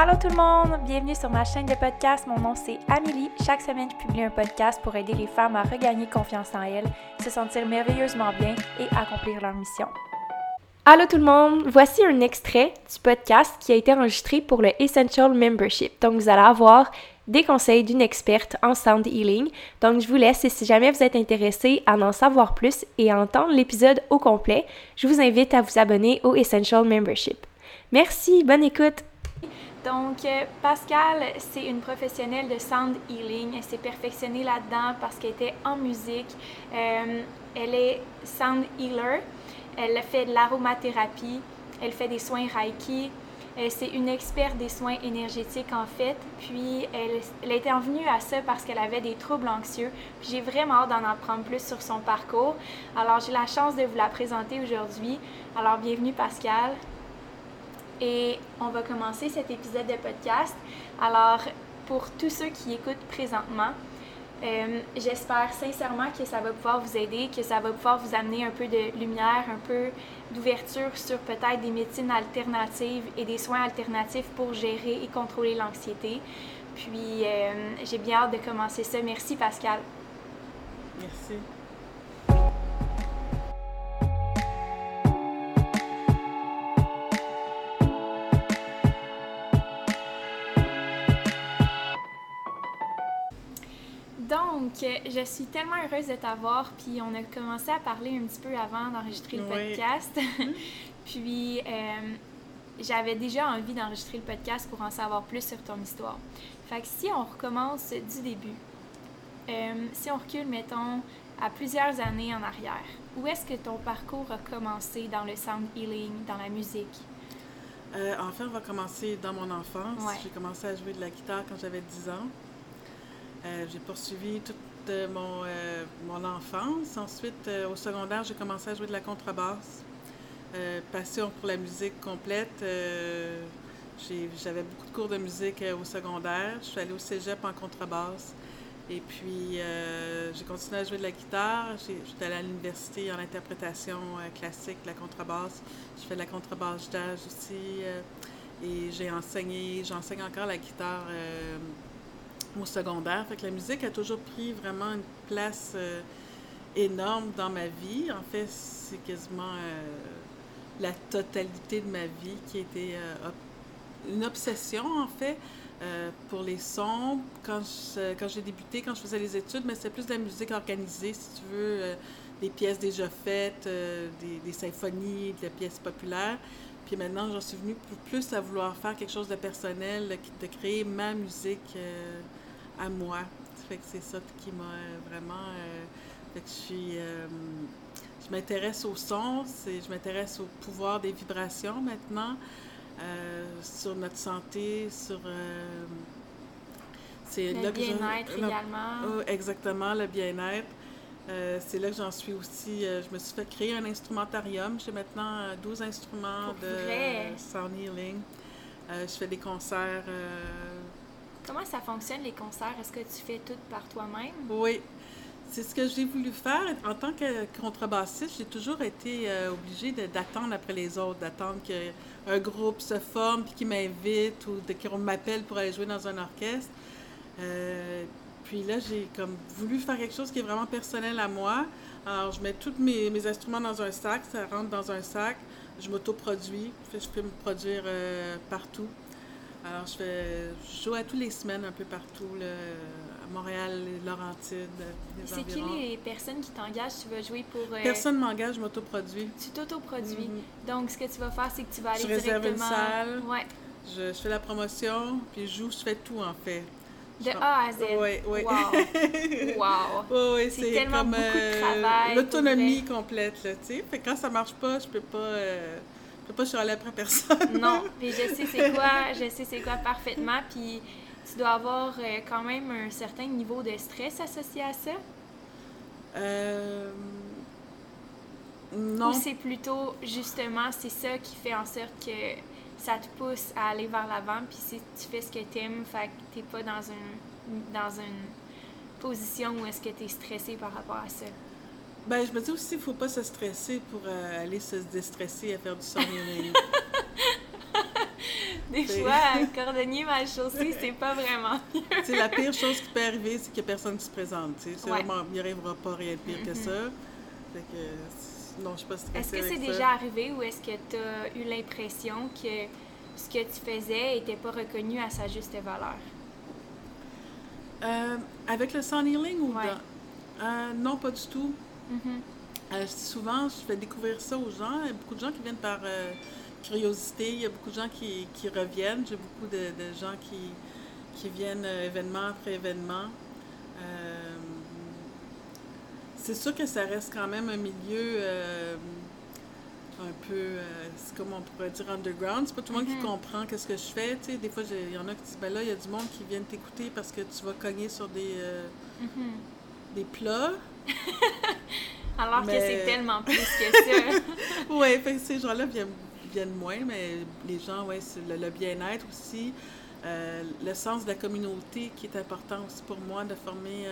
Allô tout le monde, bienvenue sur ma chaîne de podcast. Mon nom c'est Amélie. Chaque semaine, je publie un podcast pour aider les femmes à regagner confiance en elles, se sentir merveilleusement bien et accomplir leur mission. Allô tout le monde, voici un extrait du podcast qui a été enregistré pour le Essential Membership. Donc vous allez avoir des conseils d'une experte en sound healing. Donc je vous laisse et si jamais vous êtes intéressé à en savoir plus et à entendre l'épisode au complet, je vous invite à vous abonner au Essential Membership. Merci, bonne écoute. Donc, euh, Pascal, c'est une professionnelle de sound healing. Elle s'est perfectionnée là-dedans parce qu'elle était en musique. Euh, elle est sound healer. Elle fait de l'aromathérapie. Elle fait des soins Reiki. Euh, c'est une experte des soins énergétiques en fait. Puis elle, elle était en venue à ça parce qu'elle avait des troubles anxieux. J'ai vraiment hâte d'en apprendre plus sur son parcours. Alors j'ai la chance de vous la présenter aujourd'hui. Alors bienvenue Pascal et on va commencer cet épisode de podcast. Alors, pour tous ceux qui écoutent présentement, euh, j'espère sincèrement que ça va pouvoir vous aider, que ça va pouvoir vous amener un peu de lumière, un peu d'ouverture sur peut-être des médecines alternatives et des soins alternatifs pour gérer et contrôler l'anxiété. Puis, euh, j'ai bien hâte de commencer ça. Merci Pascal. Merci. Donc, je suis tellement heureuse de t'avoir, puis on a commencé à parler un petit peu avant d'enregistrer le Oui. podcast. puis, euh, j'avais déjà envie d'enregistrer le podcast pour en savoir plus sur ton histoire. Fait que si on recommence du début, euh, si on recule, mettons, à plusieurs années en arrière, où est-ce que ton parcours a commencé dans le sound healing, dans la musique? Euh, en fait, on va commencer dans mon enfance. Ouais. J'ai commencé à jouer de la guitare quand j'avais 10 ans. Euh, j'ai poursuivi toute euh, mon, enfance. Ensuite, euh, au secondaire, j'ai commencé à jouer de la contrebasse. Euh, passion pour la musique complète. J'avais beaucoup de cours de musique au secondaire. Je suis allée au cégep en contrebasse. Et puis, j'ai continué à jouer de la guitare. J'étais allée à l'université en interprétation classique, de la contrebasse. Je fais de la contrebasse jazz aussi. et j'ai enseigné, j'enseigne encore la guitare au secondaire. Fait que la musique a toujours pris vraiment une place euh, énorme dans ma vie. En fait, c'est quasiment euh, la totalité de ma vie qui a été euh, une obsession, en fait, euh, pour les sons. Quand je- quand j'ai débuté, quand je faisais les études, mais c'était plus de la musique organisée, si tu veux, des pièces déjà faites, des, symphonies, des pièces populaires. Puis maintenant, j'en suis venue plus- à vouloir faire quelque chose de personnel, de, créer ma musique à moi. Fait que c'est ça qui m'a euh, vraiment... euh, fait que je suis... euh, je m'intéresse au son, c'est- je m'intéresse au pouvoir des vibrations maintenant, sur notre santé, sur... c'est Le bien-être également. Oh, exactement, le bien-être. Euh, c'est là que j'en suis aussi. euh, je me suis fait créer un instrumentarium. J'ai maintenant euh, 12 instruments Pour de vrai? sound healing. Euh, je fais des concerts. Comment ça fonctionne les concerts? Est-ce que tu fais tout par toi-même? Oui, c'est ce que j'ai voulu faire. En tant que contrebassiste, j'ai toujours été euh, obligée d'attendre après les autres, d'attendre qu'un groupe se forme puis qu'il m'invite ou qu'on m'appelle pour aller jouer dans un orchestre. Euh, puis là, j'ai comme voulu faire quelque chose qui est vraiment personnel à moi. Alors, je mets tous mes, mes instruments dans un sac, ça rentre dans un sac. Je m'autoproduis, je peux me produire euh, partout. Alors, je, joue à tous les semaines un peu partout, là, à Montréal, Laurentides, C'est qui les personnes qui t'engagent? Tu vas jouer pour... euh, Personne ne m'engage, je m'autoproduis. Tu t'autoproduis. Mhm. Donc, ce que tu vas faire, c'est que tu vas aller Je réserve une directement... salle. Ouais. Je, je fais la promotion, puis je joue, je fais tout en fait. De Je- A à Z. Oui, oui. Wow. wow. Oui, oui, C'est tellement comme beaucoup de euh, travail, l'autonomie complète, là, tu sais. Fait que quand ça marche pas, je peux pas, euh, je peux pas chialer après personne. Non, puis je sais c'est quoi, je sais c'est quoi parfaitement, puis tu dois avoir euh, quand même un certain niveau de stress associé à ça. Euh, non. Ou c'est plutôt, justement, c'est ça qui fait en sorte que ça te pousse à aller vers l'avant, puis si tu fais ce que t'aimes, fait que t'es pas dans, un, dans une position où est-ce que t'es stressé par rapport à ça. Ben, je me dis aussi, il faut pas se stresser pour euh, aller se déstresser à faire du healing. Des fois, cordonnier mal chaussé, c'est pas vraiment mieux. la pire chose qui peut arriver, c'est qu'il n'y a personne qui se présente. C'est vraiment, il n'y arrivera pas rien de pire que mm-hmm. ça. Fait que, non, je pas Est-ce que c'est déjà arrivé ou est-ce que tu as eu l'impression que ce que tu faisais n'était pas reconnu à sa juste valeur? Euh, avec le sun healing ou euh, non, pas du tout. Mm-hmm. Euh, souvent, je fais découvrir ça aux gens. Il y a beaucoup de gens qui viennent par curiosité. Il y a beaucoup de gens qui, qui reviennent. J'ai beaucoup de, de, gens qui, qui viennent événement après événement. c'est sûr que ça reste quand même un milieu un peu, euh, c'est comme on pourrait dire underground. C'est pas tout le monde qui mhm. comprend qu'est-ce que je fais. Tu sais, des fois, il y en a qui disent, ben là, il y a du monde qui vient t'écouter parce que tu vas cogner sur des, euh, mhm. des plats. Alors que c'est tellement plus que ça. oui, ces gens-là viennent, viennent, moins, mais les gens, oui, c'est le, bien-être aussi. Euh, le sens de la communauté qui est important aussi pour moi de former,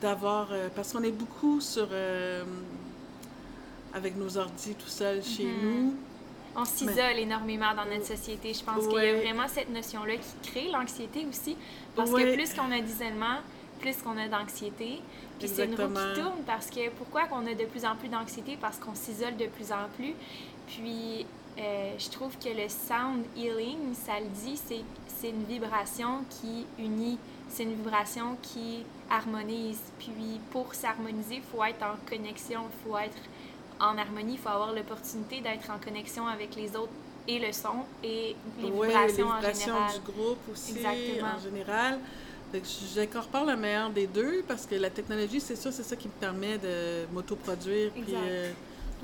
d'avoir, parce qu'on est beaucoup sur avec nos ordi tout seul chez mhm. nous. On s'isole énormément dans notre société. Je pense qu'il y a vraiment cette notion-là qui crée l'anxiété aussi. Parce que plus qu'on a d'isolement, plus qu'on a d'anxiété. Puis c'est une roue qui tourne parce que pourquoi qu'on a de plus en plus d'anxiété? Parce qu'on s'isole de plus en plus. Puis euh, je trouve que le sound healing, ça le dit, c'est une vibration qui unit, c'est une vibration qui harmonise. Puis pour s'harmoniser, il faut être en connexion, il faut être en harmonie, il faut avoir l'opportunité d'être en connexion avec les autres et le son et les vibrations, en général. du groupe aussi en général. J'incorpore le meilleur des deux parce que la technologie, c'est sûr, c'est ça qui me permet de m'autoproduire. Puis, euh,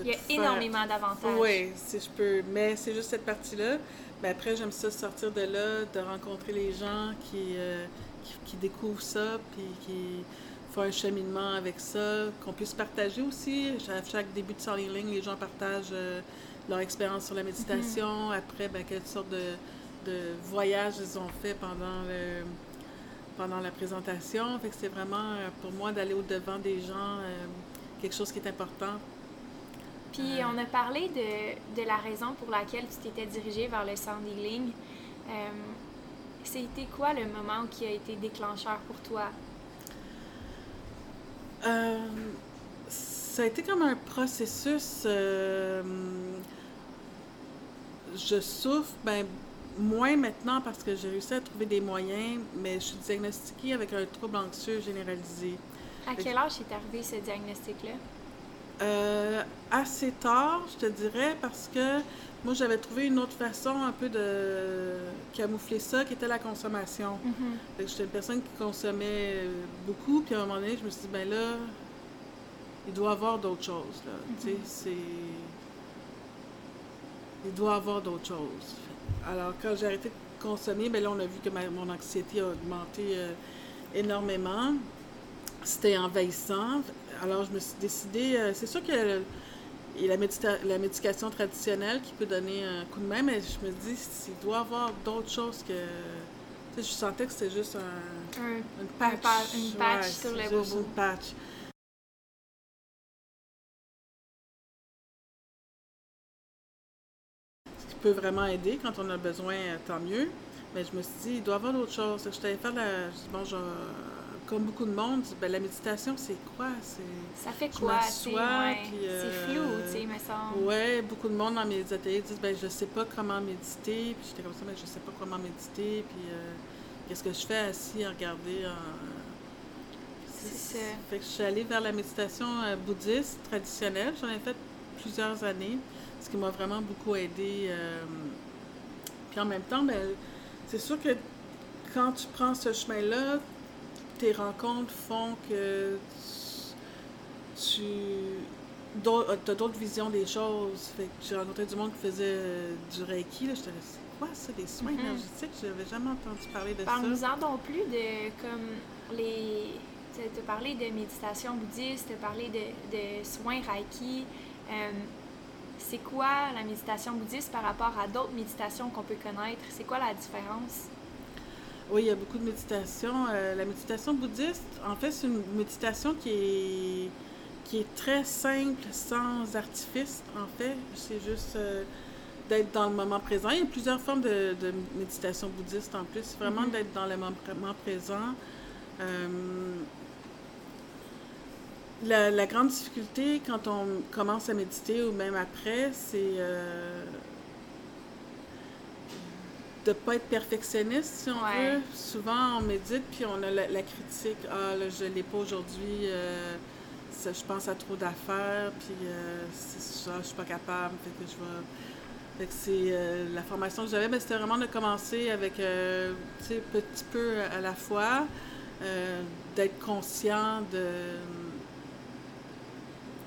Il y a énormément d'avantages. Oui, si je peux. Mais c'est juste cette partie-là. Mais après, j'aime ça sortir de là, de rencontrer les gens qui, euh, qui, qui, découvrent ça, puis qui un cheminement avec ça, qu'on puisse partager aussi. À chaque début de Solid Healing, les gens partagent euh, leur expérience sur la méditation. Mm-hmm. Après, ben, quelle sorte de, de voyage ils ont fait pendant, le, pendant la présentation. Fait que c'est vraiment euh, pour moi d'aller au-devant des gens euh, quelque chose qui est important. Puis on a parlé de, de, la raison pour laquelle tu t'étais dirigé vers le sound healing. C'était quoi le moment qui a été déclencheur pour toi? Euh, ça a été comme un processus. Euh, je souffre, ben, moins maintenant parce que j'ai réussi à trouver des moyens, mais je suis diagnostiquée avec un trouble anxieux généralisé. À quel âge est arrivé ce diagnostic-là? Euh, assez tard, je te dirais, parce que moi, j'avais trouvé une autre façon un peu de camoufler ça, qui était la consommation. Mm-hmm. J'étais une personne qui consommait beaucoup, puis à un moment donné, je me suis dit, ben là, il doit y avoir d'autres choses. Là. Tu sais, mm-hmm. c'est. Il doit y avoir d'autres choses. Alors, quand j'ai arrêté de consommer, ben là, on a vu que mon anxiété a augmenté euh, énormément. C'était envahissant. Alors, je me suis décidée. Euh, c'est sûr que et la, la, médication traditionnelle qui peut donner un coup de main, mais je me dis, il doit y avoir d'autres choses que. Tu sais, je sentais que c'était juste un, une patch. une patch sur une patch. Peut vraiment aider quand on a besoin, tant mieux. Mais je me suis dit, il doit y avoir d'autres choses. Je t'avais fait la. Bon, je comme beaucoup de monde, ben, la méditation, c'est quoi? Ça fait quoi? c'est euh, flou, tu sais, me semble. Oui, beaucoup de monde dans mes ateliers disent ben, je sais pas comment méditer. Puis j'étais comme ça, mais ben, je sais pas comment méditer. Puis euh, qu'est-ce que je fais assis à regarder? C'est ça. Fait que je suis allée vers la méditation euh, bouddhiste traditionnelle. J'en ai fait plusieurs années, ce qui m'a vraiment beaucoup aidé. Puis en même temps, ben, c'est sûr que quand tu prends ce chemin-là, tes rencontres font que tu as d'autres visions des choses. Fait que j'ai rencontré du monde qui faisait euh, du Reiki. Là, j'étais c'est quoi ça, des soins mm-hmm. énergétiques? Je n'avais jamais entendu parler de ça. Parle-nous-en non plus de comme les. Tu as parlé de méditation bouddhiste, tu as parlé de, de soins Reiki. Euh, c'est quoi la méditation bouddhiste par rapport à d'autres méditations qu'on peut connaître? C'est quoi la différence? Oui, il y a beaucoup de méditation. Euh, la méditation bouddhiste, en fait, c'est une méditation qui est, qui est très simple, sans artifice, en fait. C'est juste. Euh, d'être dans le moment présent. Il y a plusieurs formes de, de méditation bouddhiste en plus. C'est vraiment Mhm. d'être dans le moment présent. Euh, la, la grande difficulté quand on commence à méditer ou même après, c'est euh, de ne pas être perfectionniste, si on Ouais. veut. Souvent, on médite, puis on a la, la critique. Ah, là, je ne l'ai pas aujourd'hui. euh, ça, je pense à trop d'affaires, puis euh, c'est ça, je suis pas capable. Fait que je vais. Fait que c'est euh, la formation que j'avais, mais c'était vraiment de commencer avec, euh, petit peu à la fois, euh, d'être conscient de,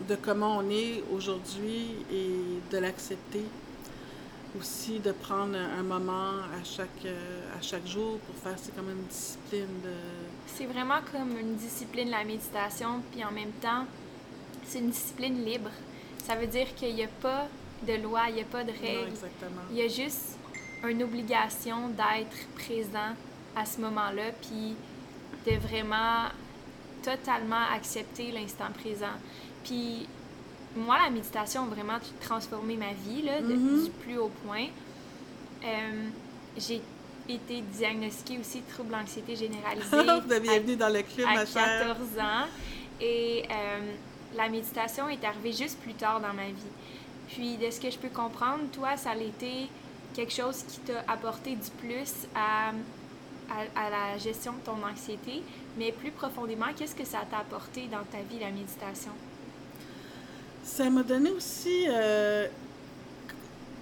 de comment on est aujourd'hui et de l'accepter. Aussi de prendre un, moment à chaque, euh, à chaque jour pour faire, c'est comme une discipline de... C'est vraiment comme une discipline, la méditation, puis en même temps, c'est une discipline libre. Ça veut dire qu'il n'y a pas de loi, il n'y a pas de règles. Il y a juste une obligation d'être présent à ce moment-là, puis de vraiment totalement accepter l'instant présent. Puis moi, la méditation a vraiment transformé ma vie là, de- Mhm. du plus haut point. Euh, j'ai été diagnostiquée aussi de trouble d'anxiété généralisée. Bienvenue dans le club, à ma chère. 14 ans. Et euh, la méditation est arrivée juste plus tard dans ma vie. Puis, de ce que je peux comprendre, toi, ça a été quelque chose qui t'a apporté du plus à, à, à la gestion de ton anxiété. Mais plus profondément, qu'est-ce que ça t'a apporté dans ta vie, la méditation? Ça m'a donné aussi euh,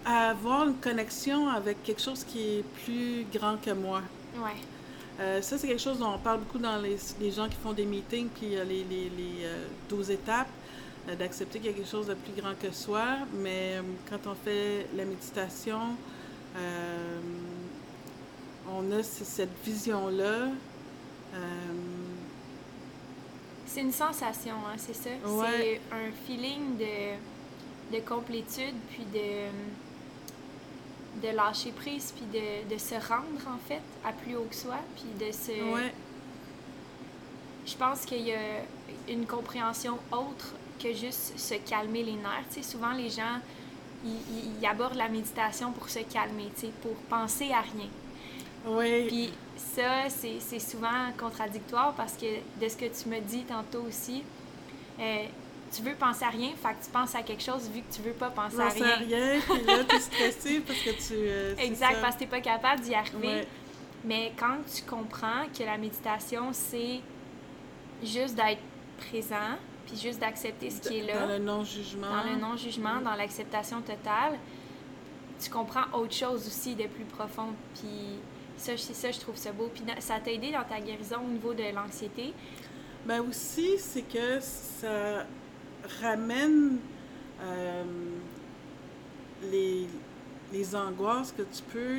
à avoir une connexion avec quelque chose qui est plus grand que moi. Ouais. Euh, ça, c'est quelque chose dont on parle beaucoup dans les, les gens qui font des meetings, puis euh, les, les, les euh, 12 étapes, euh, d'accepter qu'il y a quelque chose de plus grand que soi. Mais euh, quand on fait la méditation, euh, on a cette vision-là. C'est une sensation, hein, c'est ça? Ouais. C'est un feeling de, de complétude, puis de, de lâcher prise, puis de, de se rendre, en fait, à plus haut que soi, puis de se... ouais, Je pense qu'il y a une compréhension autre que juste se calmer les nerfs. Tu sais, souvent, les gens, ils, abordent la méditation pour se calmer, tu sais, pour penser à rien. Ouais. Puis ça, c'est c'est souvent contradictoire parce que de ce que tu me dis tantôt aussi, euh, tu veux penser à rien, fait que tu penses à quelque chose vu que tu veux pas penser à rien. rien, puis là, t'es stressé parce que tu... euh, Exact, ça. parce que t'es pas capable d'y arriver. Ouais. Mais quand tu comprends que la méditation, c'est juste d'être présent, puis juste d'accepter ce qui est là, Dans le non-jugement. dans le non-jugement, dans l'acceptation totale, tu comprends autre chose aussi de plus profond. Puis ça, c'est ça, je trouve ça beau. Puis ça t'a aidé dans ta guérison au niveau de l'anxiété? Ben aussi, c'est que ça ramène euh, les, les angoisses que tu peux,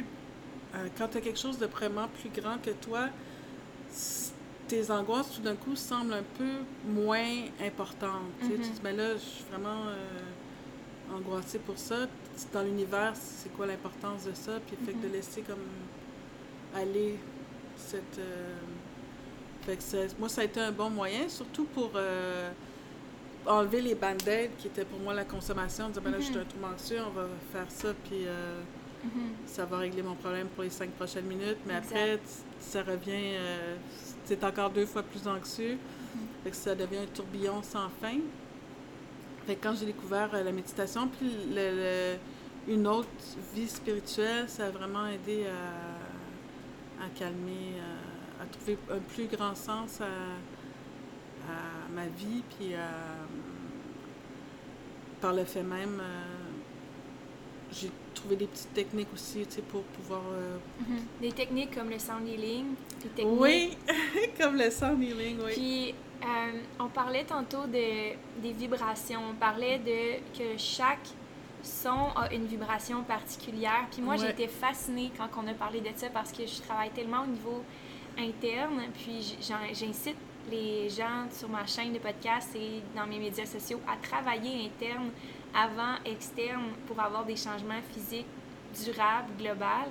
euh, quand tu as quelque chose de vraiment plus grand que toi, tes angoisses tout d'un coup semblent un peu moins importantes. Tu Mhm. te dis, ben là, je suis vraiment euh, angoissée pour ça. Dans l'univers, c'est quoi l'importance de ça? Puis fait que de Mhm. laisser comme aller cette... euh, fait que ça- moi, ça a été un bon moyen, surtout pour euh, enlever les band-aids qui étaient pour moi la consommation. Dire, ben là, je suis Mhm. un trouble anxieux, on va faire ça, puis euh, Mhm. ça va régler mon problème pour les cinq prochaines minutes. Mais Exact. après, ça revient, euh, c'est encore deux fois plus anxieux. Mhm. Fait que ça devient un tourbillon sans fin. Fait que quand j'ai découvert la méditation, puis le- le- une autre vie spirituelle, ça a vraiment aidé à calmer, à, à trouver un plus grand sens à, à ma vie, puis à- par le fait même, euh, j'ai trouvé des petites techniques aussi, tu sais, pour pouvoir... euh, Mhm. Des techniques comme le sound healing, des techniques Oui, comme le sound healing, oui. Puis, euh, on parlait tantôt de, des vibrations. On parlait de que chaque son a une vibration particulière. Puis moi, j'ai été fascinée quand on a parlé de ça parce que je travaille tellement au niveau interne. Puis, j'incite les gens sur ma chaîne de podcast et dans mes médias sociaux à travailler interne avant externe pour avoir des changements physiques durables, globaux.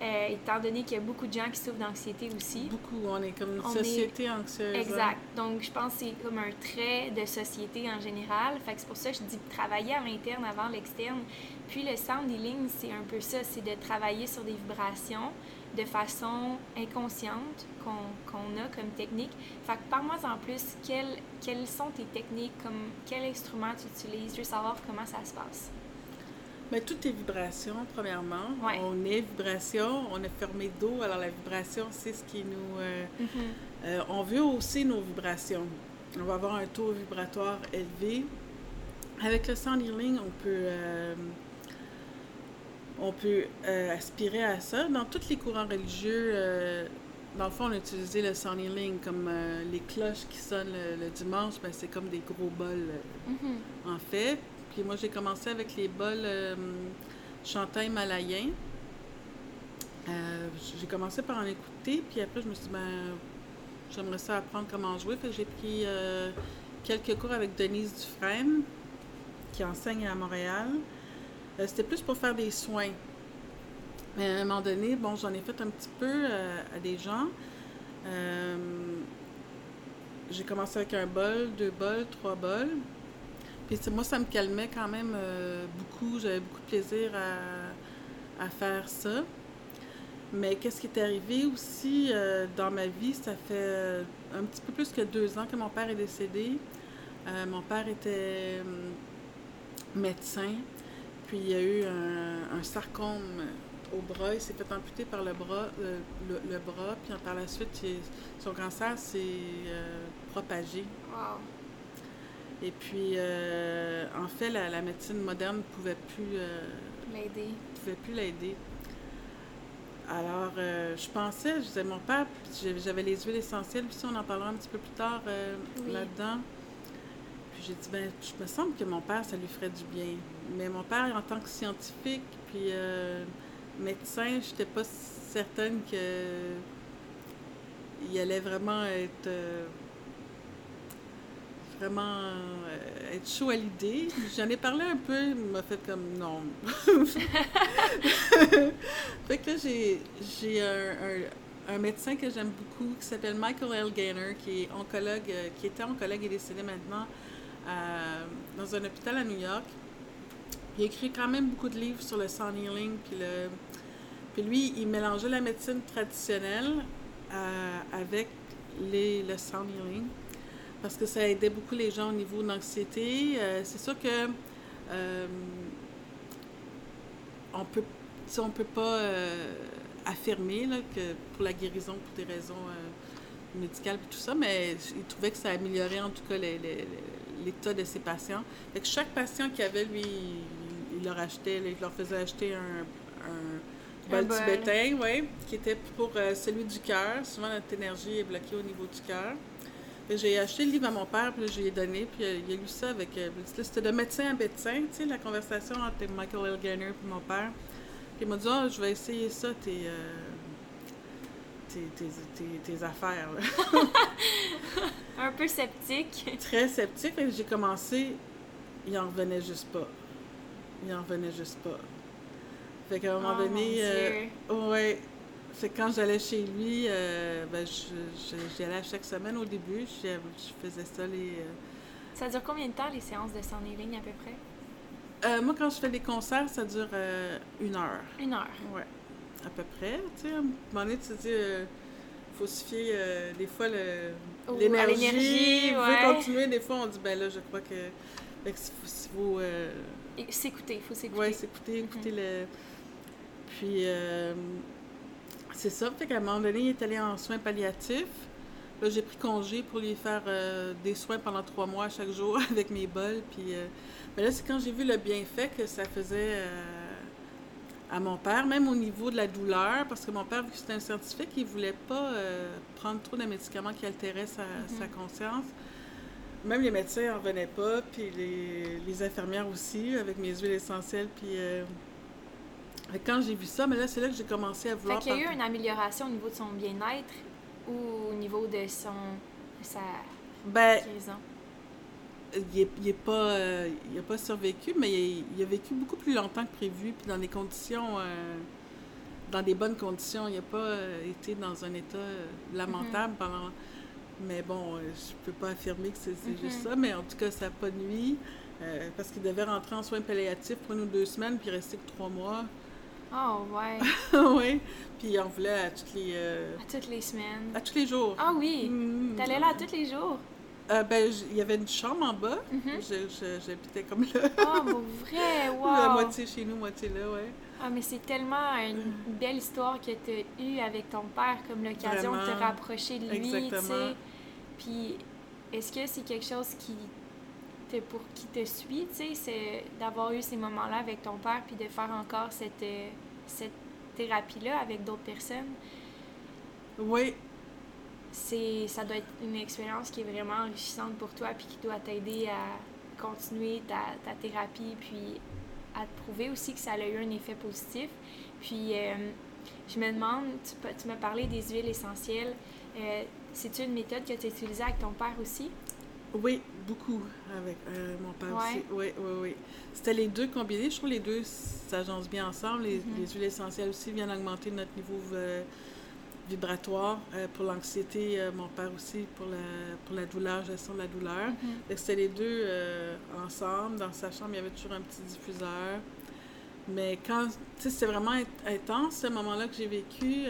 Euh, étant donné qu'il y a beaucoup de gens qui souffrent d'anxiété aussi. Beaucoup, on est comme une société anxieuse. hein. Exact. Donc, je pense que c'est comme un trait de société en général. Fait que c'est pour ça que je dis travailler à l'interne avant l'externe. Puis le sound healing, c'est un peu ça, c'est de travailler sur des vibrations de façon inconsciente qu'on qu'on a comme technique. Fait que parle-moi en plus, quelles, quelles sont tes techniques, comme quel instrument tu utilises, je veux savoir comment ça se passe. Mais toutes les vibrations, premièrement. Ouais. On est vibration, on est fermé d'eau, alors la vibration, c'est ce qui nous. euh, euh, on veut aussi nos vibrations. On va avoir un taux vibratoire élevé. Avec le sound healing, on peut, euh, on peut aspirer à ça. Dans tous les courants religieux, dans le fond, on a utilisé le sound healing comme les cloches qui sonnent le, le dimanche, ben, c'est comme des gros bols Mhm. en fait. Moi, j'ai commencé avec les bols euh, himalayens. Euh, j'ai commencé par en écouter, puis après, je me suis dit, ben, j'aimerais ça apprendre comment jouer. J'ai pris euh, quelques cours avec Denise Dufresne, qui enseigne à Montréal. Euh, C'était plus pour faire des soins. Mais à un moment donné, bon, j'en ai fait un petit peu à des gens. J'ai commencé avec un bol, deux bols, trois bols. Puis moi, ça me calmait quand même euh, beaucoup. J'avais beaucoup de plaisir à, faire ça. Mais qu'est-ce qui est arrivé aussi euh, dans ma vie? Ça fait euh, un petit peu plus que deux ans que mon père est décédé. Mon père était hum, médecin. Puis il y a eu un, sarcome au bras. Il s'est fait amputer par le bras, bras. Puis par la suite, son cancer s'est propagé. Wow. Et puis, euh, en fait, la, la médecine moderne ne pouvait plus, euh, L'aider. pouvait plus l'aider. Alors, euh, je pensais, je disais, mon père, j'avais- les huiles essentielles, puis ça, on en parlera un petit peu plus tard Oui. là-dedans. Puis j'ai dit, ben, je me semble que mon père, ça lui ferait du bien. Mais mon père, en tant que scientifique, puis médecin, je n'étais pas certaine que il allait vraiment être vraiment euh, être chaud à l'idée. J'en ai parlé un peu, il m'a fait comme non. fait que là, j'ai, un, un- un médecin que j'aime beaucoup qui s'appelle Michael L. Gaynor, qui est oncologue, euh, qui était oncologue et décédé maintenant à- dans un hôpital à New York. Il a écrit quand même beaucoup de livres sur le sound healing, puis le, puis lui, il mélangeait la médecine traditionnelle euh, avec les, le sound healing parce que ça aidait beaucoup les gens au niveau de l'anxiété. Euh, c'est sûr que euh, on peut, si on peut pas euh, affirmer là, que pour la guérison, pour des raisons médicales et tout ça, mais il trouvait que ça améliorait en tout cas l'état de ses patients. Fait que chaque patient qu'il avait, lui, il, leur achetait, il leur faisait acheter un, bol tibétain, ouais, qui était pour euh, celui du cœur. Souvent, notre énergie est bloquée au niveau du cœur. J'ai acheté le livre à mon père, puis là, je lui ai donné, puis euh, il a lu ça avec. euh, C'était de médecin à médecin, tu sais, la conversation entre Michael L. Et mon père. Puis il m'a dit Ah, je vais essayer ça, tes, euh, tes, tes, tes- tes affaires. là. Un peu sceptique. Très sceptique, j'ai commencé, il en revenait juste pas. Il en revenait juste pas. Fait qu'à un moment Oh, mon donné. euh, Dieu. Ouais. Fait que quand j'allais chez lui, euh, ben, j'y allais à chaque semaine au début. Je, je faisais ça les. euh, Ça dure combien de temps les séances de sound à peu près? euh, moi, quand je fais des concerts, ça dure une heure. Une heure. Ouais. À peu près. Tu sais, à un moment donné, tu te dis, faut se fier, des fois, l'énergie. l'énergie, veut ouais. continuer. Des fois, on dit, ben là, je crois que. Fait que faut, faut, euh, Et S'écouter, il faut s'écouter. Ouais, s'écouter, écouter le. Puis, euh, c'est ça. Fait qu'à un moment donné, il est allé en soins palliatifs. Là, j'ai pris congé pour lui faire euh, des soins pendant trois mois chaque jour avec mes bols. Puis, euh, mais là, c'est quand j'ai vu le bienfait que ça faisait euh, à mon père, même au niveau de la douleur, parce que mon père, vu que c'était un scientifique, il voulait pas prendre trop de médicaments qui altéraient sa, sa conscience. Même les médecins n'en revenaient pas, puis les, les infirmières aussi, avec mes huiles essentielles. Puis quand j'ai vu ça, mais là, c'est là que j'ai commencé à Fait vouloir. qu'il y a eu une amélioration au niveau de son bien-être ou au niveau de son sa Ben, guérison? il est, il est pas, euh, il a pas survécu, mais il, il a vécu beaucoup plus longtemps que prévu, puis dans des conditions euh, dans des bonnes conditions. Il n'a pas été dans un état lamentable Mm-hmm. pendant. Mais bon, euh, je peux pas affirmer que c'est c'est Mhm. juste ça, mais en tout cas, ça n'a pas nuit. euh, parce qu'il devait rentrer en soins palliatifs pour une ou deux semaines, puis rester que trois mois. Oh, ouais. oui. Puis il en voulait à toutes les, euh, À toutes les semaines. à tous les jours. Ah oui. Mm. T'allais là tous les jours? Euh, ben, il y avait une chambre en bas. Mhm. Je- J'habitais comme là. Oh, pour vrai, wow. La moitié chez nous, moitié là, ouais. Ah, mais c'est tellement une belle histoire que tu as eue avec ton père, comme l'occasion de te rapprocher de lui, tu sais. Puis, est-ce que c'est quelque chose qui pour, qui te suit, tu sais, c'est d'avoir eu ces moments-là avec ton père, puis de faire encore cette, euh, cette thérapie-là avec d'autres personnes? Oui, c'est ça doit être une expérience qui est vraiment enrichissante pour toi puis qui doit t'aider à continuer ta, ta thérapie puis à te prouver aussi que ça a eu un effet positif. Puis euh, je me demande, tu, peux- tu m'as parlé des huiles essentielles. Euh, C'est-tu une méthode que tu as utilisée avec ton père aussi? Oui, beaucoup avec euh, mon père Ouais. aussi. Oui, oui, oui. C'était les deux combinés. Je trouve que les deux s'agencent bien ensemble. Les, Mhm. les huiles essentielles aussi viennent augmenter notre niveau euh, vibratoire. Euh, pour l'anxiété, mon père aussi, pour la, pour la douleur, gestion de la douleur. Que C'était les deux ensemble. Dans sa chambre, il y avait toujours un petit diffuseur. Mais quand, tu sais, c'était vraiment int- intense, ce moment-là que j'ai vécu.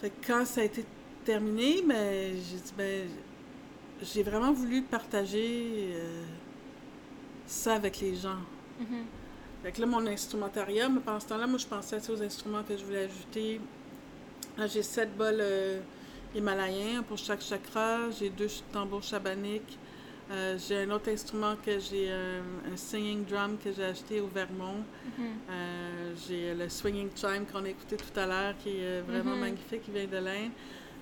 fait que quand ça a été terminé, ben, j'ai dit, ben, j'ai vraiment voulu partager euh, ça avec les gens. Mhm. Fait que là, mon instrumentarium, pendant ce temps-là, moi, je pensais aux instruments que je voulais ajouter. J'ai sept bols euh, himalayens pour chaque chakra. J'ai deux tambours chamaniques. Euh, j'ai un autre instrument que j'ai, euh, un singing drum que j'ai acheté au Vermont. Mhm. Euh, j'ai le swinging chime qu'on a écouté tout à l'heure, qui est vraiment Mhm. magnifique, qui vient de l'Inde.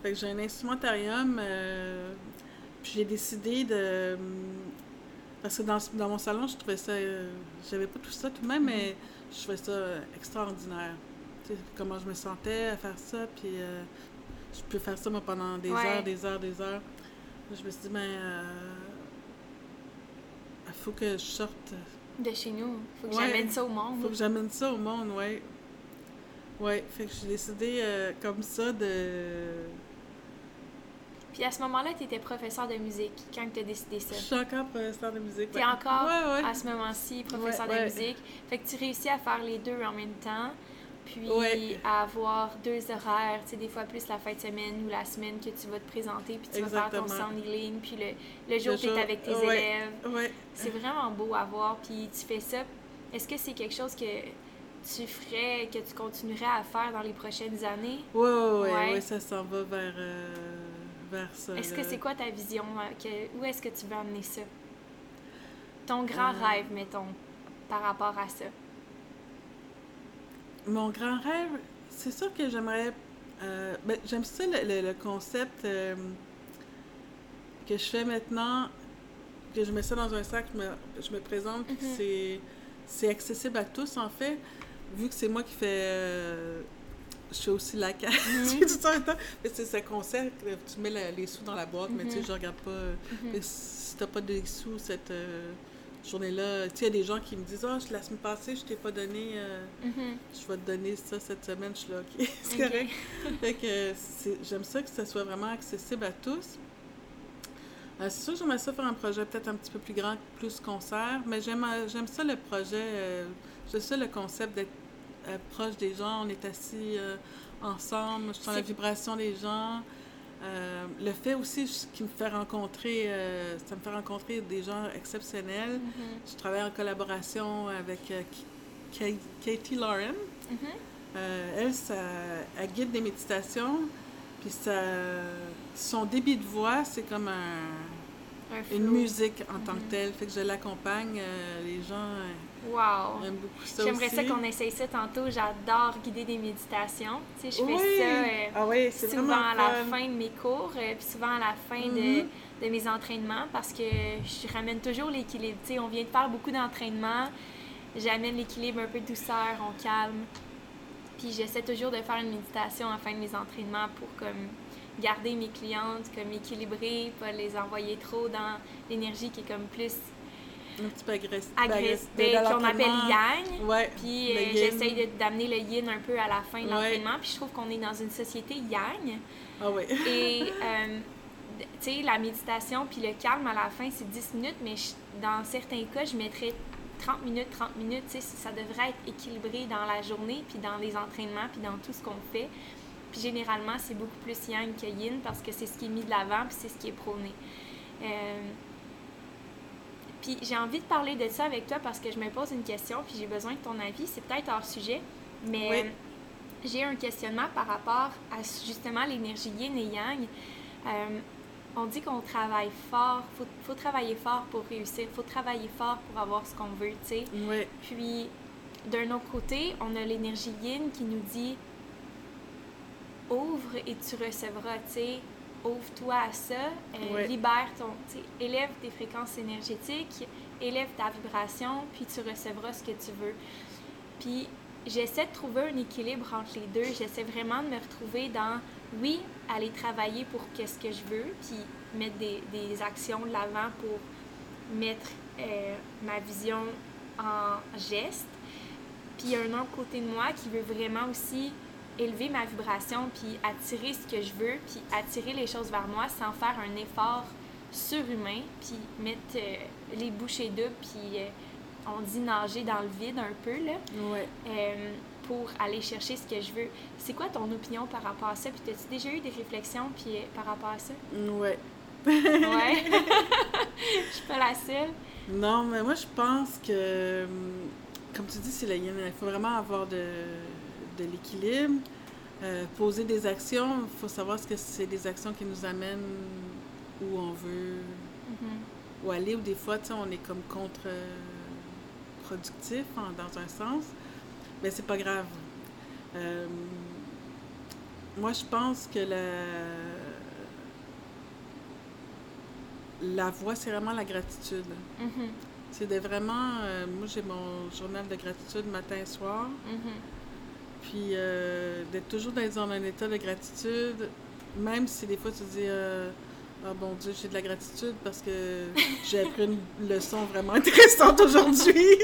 Fait que j'ai un instrumentarium. Euh, puis j'ai décidé de. Parce que dans, dans mon salon, je trouvais ça. euh, J'avais pas tout ça tout de même, mais je trouvais ça euh, extraordinaire. Tu sais, comment je me sentais à faire ça, puis euh, je peux faire ça moi, pendant des Ouais. heures, des heures, des heures. Je me suis dit, ben. euh, il faut que je sorte. De chez nous. Faut que Ouais. j'amène ça au monde. Faut que j'amène ça au monde, ouais. Ouais, fait que j'ai décidé euh, comme ça de. Puis à ce moment-là, tu étais professeur de musique quand tu as décidé ça. Je suis encore professeur de musique. T'es ouais. encore Ouais, ouais. à ce moment-ci professeur de musique. Fait que tu réussis à faire les deux en même temps. Puis à avoir deux horaires, tu sais, des fois plus la fin de semaine ou la semaine que tu vas te présenter, puis tu vas faire ton Exactement. sound healing, puis le, le jour Le que tu es avec tes élèves. Ouais. C'est vraiment beau à voir, puis tu fais ça. Est-ce que c'est quelque chose que tu ferais, que tu continuerais à faire dans les prochaines années? Ouais, ouais, ouais, Ouais. ouais, ça s'en va vers, euh, vers ça. Est-ce que c'est quoi ta vision? euh, que- où est-ce que tu veux amener ça? Ton grand Euh. rêve, mettons, par rapport à ça. Mon grand rêve, c'est sûr que j'aimerais. euh, ben, J'aime ça le, le- le concept euh, que je fais maintenant, que je mets ça dans un sac, je me, je me présente, Mhm. c'est c'est accessible à tous en fait, vu que c'est moi qui fais. euh, je fais aussi la caisse, Mhm. tout ça en même temps. Mais c'est ce concept, que tu mets la- les sous dans la boîte, mais tu sais, Mhm. je regarde pas. Mhm. mais si t'as pas de sous cette euh, journée-là, tu sais, il y a des gens qui me disent Ah, la semaine passée, je t'ai pas donné. euh, Mhm. je vais te donner ça cette semaine, je suis là, ok, c'est Ok. correct. fait que j'aime ça que ça soit vraiment accessible à tous. Euh, c'est sûr que j'aimerais ça faire un projet peut-être un petit peu plus grand, plus concert, mais j'aime ça le projet, j'aime ça le concept d'être euh, proche des gens, on est assis euh, ensemble, je sens la vibration des gens. Euh, le fait aussi je- qui me fait rencontrer, ça me fait rencontrer des gens exceptionnels. Mhm. Je travaille en collaboration avec Katie Lauren. Mhm. Euh, elle, ça, elle guide des méditations, puis ça, son débit de voix, c'est comme un- Un une musique en tant que telle. Fait que je l'accompagne. les gens Wow! aiment beaucoup ça J'aimerais ça qu'on essaye ça tantôt. J'adore guider des méditations. Tu sais, je fais ça euh, ah oui, c'est souvent à la fun. fin de mes cours, euh, puis souvent à la fin de, Mhm. de mes entraînements parce que je ramène toujours l'équilibre. Tu sais, on vient de faire beaucoup d'entraînements. J'amène l'équilibre un peu de douceur, on calme. Puis j'essaie toujours de faire une méditation à la fin de mes entraînements pour comme garder mes clientes comme équilibrées, pas les envoyer trop dans l'énergie qui est comme plus Un petit peu agressif. agressif ben, qu'on appelle yang. Ouais, puis euh, j'essaye d'amener le yin un peu à la fin de l'entraînement. Puis je trouve qu'on est dans une société yang. Ah oui. Et, euh, tu sais, la méditation puis le calme à la fin, c'est 10 minutes, mais dans certains cas, je mettrais 30 minutes, 30 minutes, tu sais, ça devrait être équilibré dans la journée, puis dans les entraînements, puis dans tout ce qu'on fait. Puis généralement, c'est beaucoup plus yang que yin parce que c'est ce qui est mis de l'avant, puis c'est ce qui est prôné. Euh, puis j'ai envie de parler de ça avec toi parce que je me pose une question, puis j'ai besoin de ton avis. C'est peut-être hors sujet, mais j'ai un questionnement par rapport à justement l'énergie yin et yang. Euh, on dit qu'on travaille fort, faut, faut travailler fort pour réussir, faut travailler fort pour avoir ce qu'on veut, tu sais. Oui. Puis, d'un autre côté, on a l'énergie yin qui nous dit ouvre et tu recevras, tu sais. Ouvre-toi à ça, euh, libère ton, élève tes fréquences énergétiques, élève ta vibration, puis tu recevras ce que tu veux. Puis, j'essaie de trouver un équilibre entre les deux. J'essaie vraiment de me retrouver dans oui, aller travailler pour qu'est-ce que je veux, puis mettre des, des actions de l'avant pour mettre euh, ma vision en geste. Puis il y a un autre côté de moi qui veut vraiment aussi élever ma vibration, puis attirer ce que je veux, puis attirer les choses vers moi sans faire un effort surhumain, puis mettre euh, les bouchées doubles, puis euh, on dit nager dans le vide un peu, là. Ouais pour aller chercher ce que je veux. C'est quoi ton opinion par rapport à ça? Puis as-tu déjà eu des réflexions puis, euh, par rapport à ça? Ouais. ouais? Je suis pas la seule. Non, mais moi, je pense que, hum, comme tu dis, c'est. Il faut vraiment avoir de, de l'équilibre. Euh, poser des actions, il faut savoir ce que c'est des actions qui nous amènent où on veut mm-hmm. aller, ou des fois, tu sais, on est comme contre-productif dans un sens. Mais c'est pas grave. Euh, moi, je pense que la, la voie, c'est vraiment la gratitude. Mm-hmm. C'est de vraiment. Euh, moi, j'ai mon journal de gratitude matin et soir. Mm-hmm. Puis euh, d'être toujours dans un état de gratitude, même si des fois tu dis. Ah bon Dieu, j'ai de la gratitude parce que j'ai appris une leçon vraiment intéressante aujourd'hui.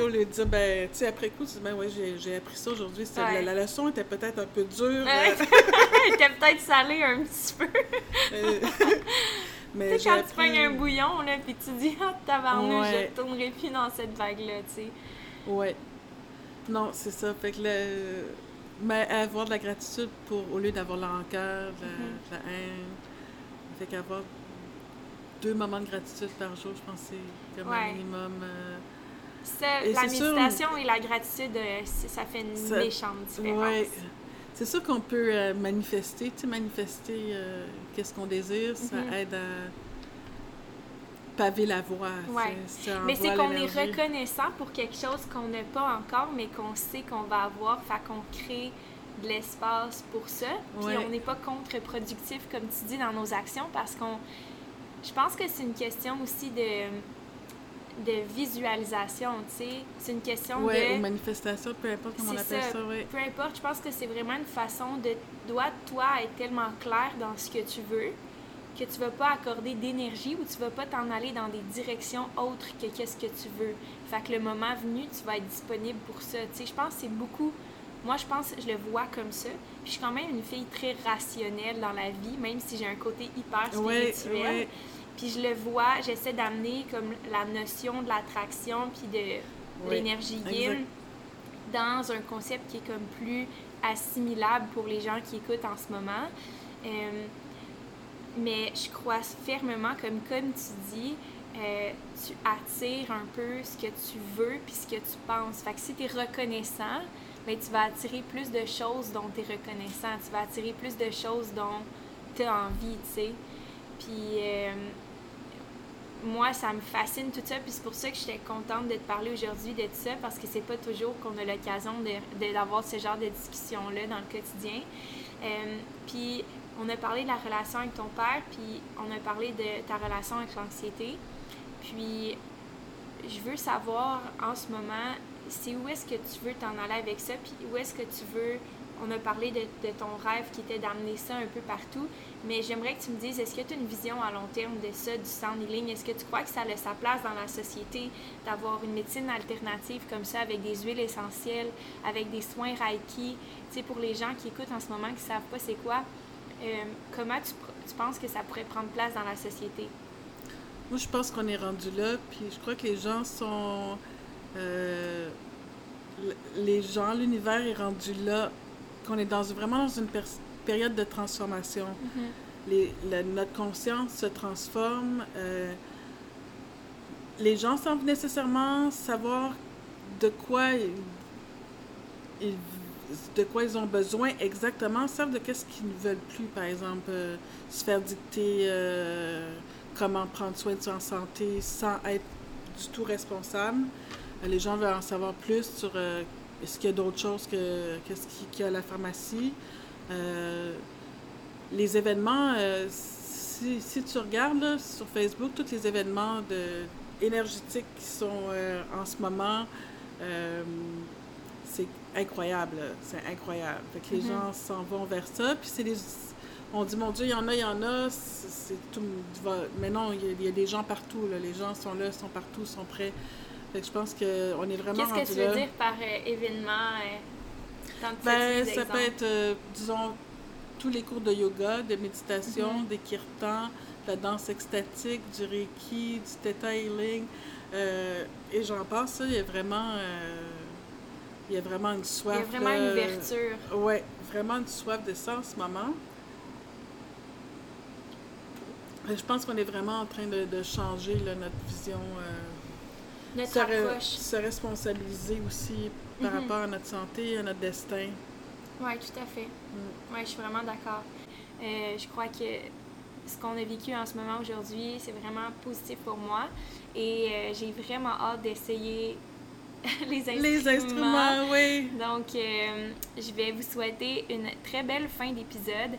au lieu de dire, ben, tu sais, après coup, tu dis, ben, ouais, j'ai appris ça aujourd'hui. La, leçon était peut-être un peu dure. Elle était peut-être salée un petit peu. Euh, mais tu sais, quand tu prends un bouillon, là, puis tu dis, ah, tabarnouche, ouais. je tournerai plus dans cette vague-là, tu sais. Ouais. Non, c'est ça. Fait que le... Mais avoir de la gratitude pour, au lieu d'avoir la rancœur, de la, mm-hmm. haine. Fait qu'avoir deux moments de gratitude par jour, je pense que c'est comme un minimum. Euh, la méditation et la gratitude, euh, ça fait une méchante différence. C'est sûr qu'on peut euh, manifester, tu sais, manifester euh, qu'est-ce qu'on désire, ça mm-hmm. aide à paver la voie. Ouais. Mais c'est qu'on est reconnaissant pour quelque chose qu'on n'a pas encore, mais qu'on sait qu'on va avoir, fait qu'on crée de l'espace pour ça. Puis on n'est pas contre-productif, comme tu dis, dans nos actions, parce qu'on... Je pense que c'est une question aussi de de visualisation, tu sais. C'est une question de... Oui, ou manifestation, peu importe comment on appelle ça, oui. Peu importe, je pense que c'est vraiment une façon de... Doit, toi, être tellement clair dans ce que tu veux que tu vas pas accorder d'énergie ou tu vas pas t'en aller dans des directions autres que qu'est-ce que tu veux. Fait que le moment venu, tu vas être disponible pour ça. Tu sais, je pense que c'est beaucoup... Moi, je pense, je le vois comme ça. Puis je suis quand même une fille très rationnelle dans la vie, même si j'ai un côté hyper spirituel. Puis je le vois, j'essaie d'amener comme la notion de l'attraction puis de l'énergie yin dans un concept qui est comme plus assimilable pour les gens qui écoutent en ce moment. Euh, mais je crois fermement, comme, comme tu dis, euh, tu attires un peu ce que tu veux puis ce que tu penses. Fait que si tu es reconnaissant, ben, tu vas attirer plus de choses dont tu es reconnaissant. Tu vas attirer plus de choses dont tu as envie, tu sais. Puis euh, moi, ça me fascine tout ça, puis c'est pour ça que j'étais contente de te parler aujourd'hui de tout ça, parce que c'est pas toujours qu'on a l'occasion d'avoir ce genre de discussion-là dans le quotidien. Euh, puis on a parlé de la relation avec ton père, puis on a parlé de ta relation avec l'anxiété. Puis je veux savoir en ce moment, c'est où est-ce que tu veux t'en aller avec ça, puis où est-ce que tu veux on a parlé de, ton rêve qui était d'amener ça un peu partout, mais j'aimerais que tu me dises, est-ce que tu as une vision à long terme de ça, du sound healing? Est-ce que tu crois que ça a sa place dans la société d'avoir une médecine alternative comme ça, avec des huiles essentielles, avec des soins Reiki? Tu sais, pour les gens qui écoutent en ce moment, qui ne savent pas c'est quoi, comment tu, tu penses que ça pourrait prendre place dans la société? Moi, je pense qu'on est rendu là, puis je crois que les gens sont... Euh, les gens, l'univers est rendu là, qu'on est dans, vraiment dans une période de transformation. Mm-hmm. les, notre conscience se transforme. Euh, les gens sans nécessairement savoir de quoi ils, de quoi ils ont besoin exactement, savent de qu'est-ce qu'ils ne veulent plus, par exemple, euh, se faire dicter euh, comment prendre soin de sa santé sans être du tout responsable. les gens veulent en savoir plus sur est-ce qu'il y a d'autres choses que qu'est-ce qu'il y a à la pharmacie? Euh, les événements, euh, si, tu regardes sur Facebook, tous les événements énergétiques qui sont euh, en ce moment, c'est incroyable. C'est incroyable. Fait que les mm-hmm. gens s'en vont vers ça. Puis c'est On dit, mon Dieu, il y en a, il y en a. C'est tout. Mais non, il y, a, des gens partout. Là. Les gens sont là, sont partout, sont prêts je pense qu'on est vraiment Qu'est-ce que tu veux dire par euh, événement? Euh, ben, ça peut être, euh, disons, tous les cours de yoga, de méditation, mm-hmm. des kirtans, de la danse extatique, du reiki, du theta healing. et j'en passe, il y a vraiment... il y a vraiment une soif. Il y a vraiment une ouverture. Oui, vraiment une soif de ça en ce moment. Je pense qu'on est vraiment en train de, changer notre vision se, responsabiliser aussi par mhm. rapport à notre santé, à notre destin. Oui, tout à fait. Mm. Oui, je suis vraiment d'accord. Euh, je crois que ce qu'on a vécu en ce moment aujourd'hui, c'est vraiment positif pour moi. Et euh, j'ai vraiment hâte d'essayer les instruments. Les instruments, oui. Donc, euh, je vais vous souhaiter une très belle fin d'épisode.